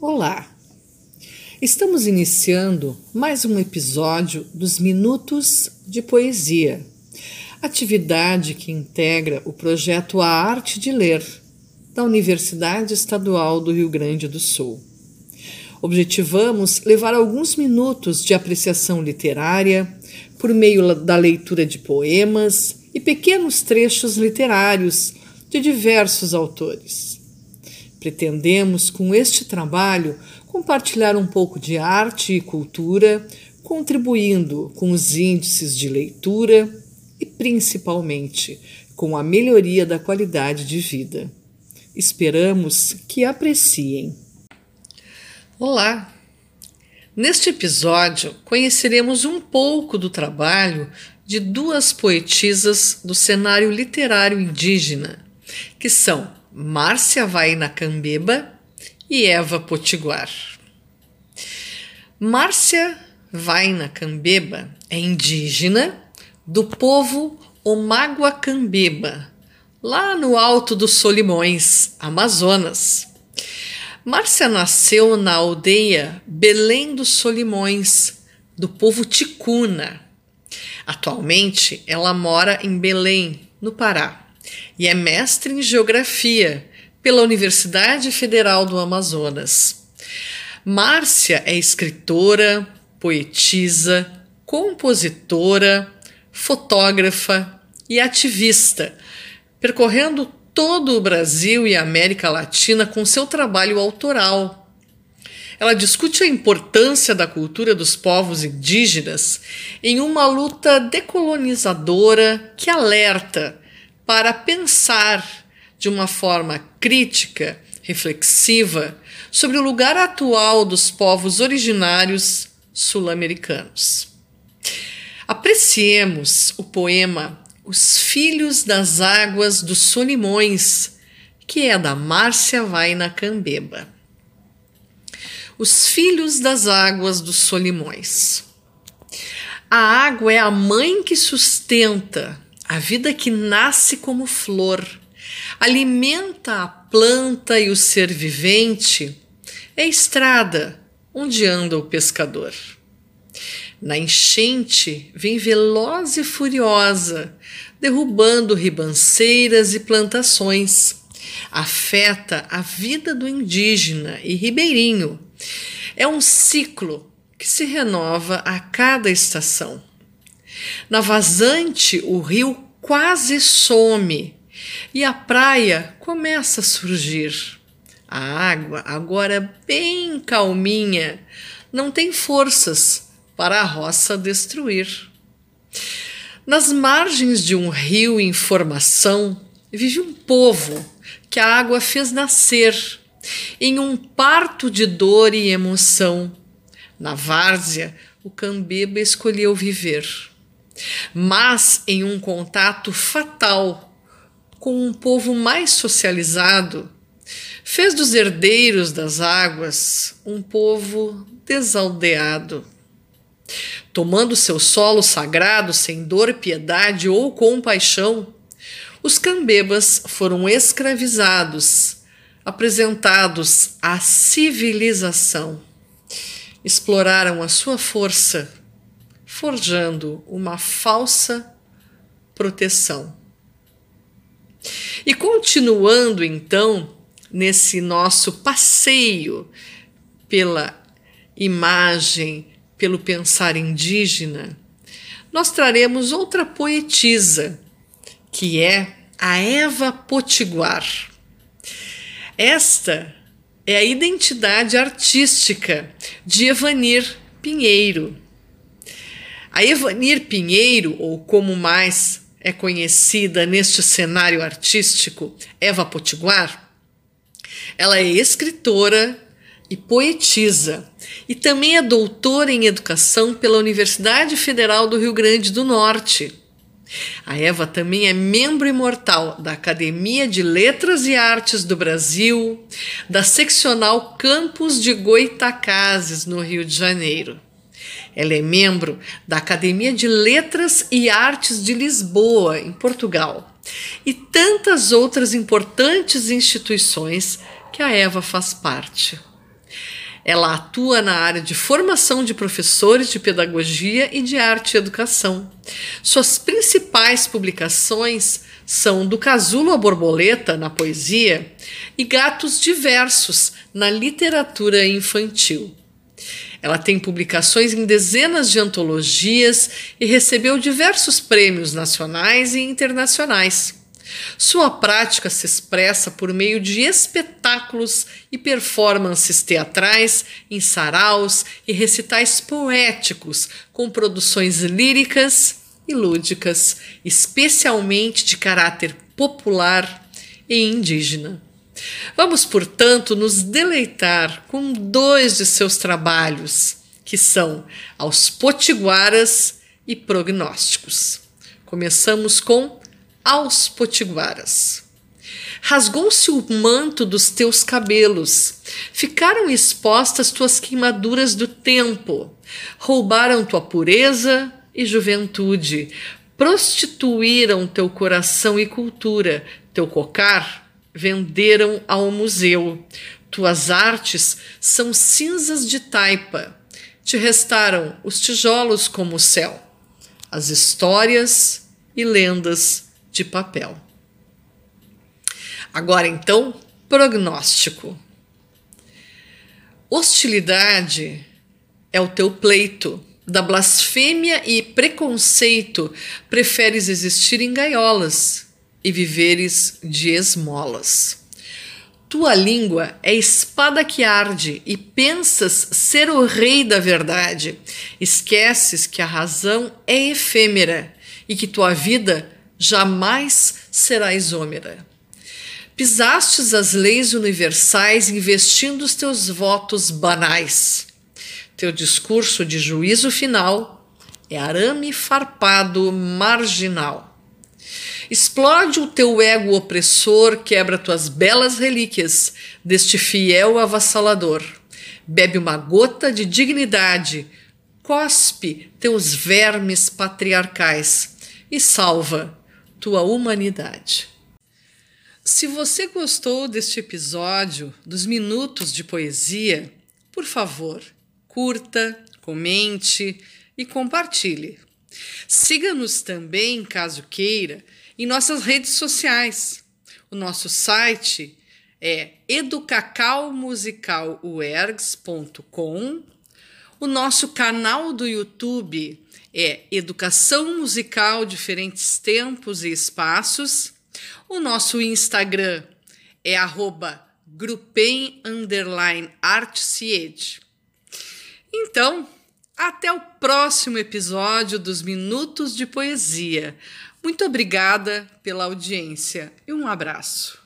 Olá! Estamos iniciando mais um episódio dos Minutos de Poesia, atividade que integra o projeto A Arte de Ler da Universidade Estadual do Rio Grande do Sul. Objetivamos levar alguns minutos de apreciação literária por meio da leitura de poemas e pequenos trechos literários de diversos autores. Pretendemos, com este trabalho, compartilhar um pouco de arte e cultura, contribuindo com os índices de leitura e, principalmente, com a melhoria da qualidade de vida. Esperamos que apreciem. Olá! Neste episódio, conheceremos um pouco do trabalho de duas poetisas do cenário literário indígena, que são Márcia Vaina Cambeba e Eva Potiguar. Márcia Vaina Cambeba é indígena do povo Omágua Cambeba, lá no alto dos Solimões, Amazonas. Márcia nasceu na aldeia Belém dos Solimões, do povo Ticuna. Atualmente, ela mora em Belém, no Pará e é mestre em Geografia pela Universidade Federal do Amazonas. Márcia é escritora, poetisa, compositora, fotógrafa e ativista, percorrendo todo o Brasil e a América Latina com seu trabalho autoral. Ela discute a importância da cultura dos povos indígenas em uma luta decolonizadora que alerta para pensar de uma forma crítica, reflexiva, sobre o lugar atual dos povos originários sul-americanos. Apreciemos o poema Os Filhos das Águas dos Solimões, que é da Márcia Vaina Cambeba. Os Filhos das Águas dos Solimões. A água é a mãe que sustenta a vida que nasce como flor, alimenta a planta e o ser vivente, é estrada onde anda o pescador. Na enchente vem veloz e furiosa, derrubando ribanceiras e plantações. Afeta a vida do indígena e ribeirinho. É um ciclo que se renova a cada estação. Na vazante, o rio quase some e a praia começa a surgir. A água, agora bem calminha, não tem forças para a roça destruir. Nas margens de um rio em formação vive um povo que a água fez nascer em um parto de dor e emoção. Na várzea, o cambeba escolheu viver mas em um contato fatal com um povo mais socializado, fez dos herdeiros das águas um povo desaldeado. Tomando seu solo sagrado sem dor, piedade ou compaixão, os cambebas foram escravizados, apresentados à civilização. Exploraram a sua força forjando uma falsa proteção. E continuando então nesse nosso passeio pela imagem, pelo pensar indígena, nós traremos outra poetisa, que é a Eva Potiguar. Esta é a identidade artística de Evanir Pinheiro a Evanir Pinheiro, ou como mais é conhecida neste cenário artístico, Eva Potiguar, ela é escritora e poetisa e também é doutora em educação pela Universidade Federal do Rio Grande do Norte. A Eva também é membro imortal da Academia de Letras e Artes do Brasil, da seccional Campus de Goitacazes, no Rio de Janeiro. Ela é membro da Academia de Letras e Artes de Lisboa, em Portugal, e tantas outras importantes instituições que a Eva faz parte. Ela atua na área de formação de professores de pedagogia e de arte e educação. Suas principais publicações são Do Casulo à Borboleta, na poesia, e Gatos Diversos, na literatura infantil. Ela tem publicações em dezenas de antologias e recebeu diversos prêmios nacionais e internacionais. Sua prática se expressa por meio de espetáculos e performances teatrais, em saraus e recitais poéticos, com produções líricas e lúdicas, especialmente de caráter popular e indígena. Vamos, portanto, nos deleitar com dois de seus trabalhos, que são Aos Potiguaras e Prognósticos. Começamos com aos potiguaras. Rasgou-se o manto dos teus cabelos, ficaram expostas tuas queimaduras do tempo, roubaram tua pureza e juventude, prostituíram teu coração e cultura, teu cocar venderam ao museu. Tuas artes são cinzas de taipa, te restaram os tijolos como o céu, as histórias e lendas de papel. Agora então, prognóstico. Hostilidade é o teu pleito. Da blasfêmia e preconceito, preferes existir em gaiolas e viveres de esmolas. Tua língua é espada que arde e pensas ser o rei da verdade. Esqueces que a razão é efêmera e que tua vida jamais será isômera. Pisastes as leis universais investindo os teus votos banais. Teu discurso de juízo final é arame farpado marginal. Explode o teu ego opressor, quebra tuas belas relíquias deste fiel avassalador. Bebe uma gota de dignidade, cospe teus vermes patriarcais e salva tua humanidade. Se você gostou deste episódio dos Minutos de Poesia, por favor, curta, comente e compartilhe. Siga-nos também, caso queira, em nossas redes sociais. O nosso site é educacalmusicalwergs.com. O nosso canal do YouTube é Educação Musical Diferentes Tempos e Espaços. O nosso Instagram é arroba Então, até o próximo episódio dos Minutos de Poesia. Muito obrigada pela audiência e um abraço.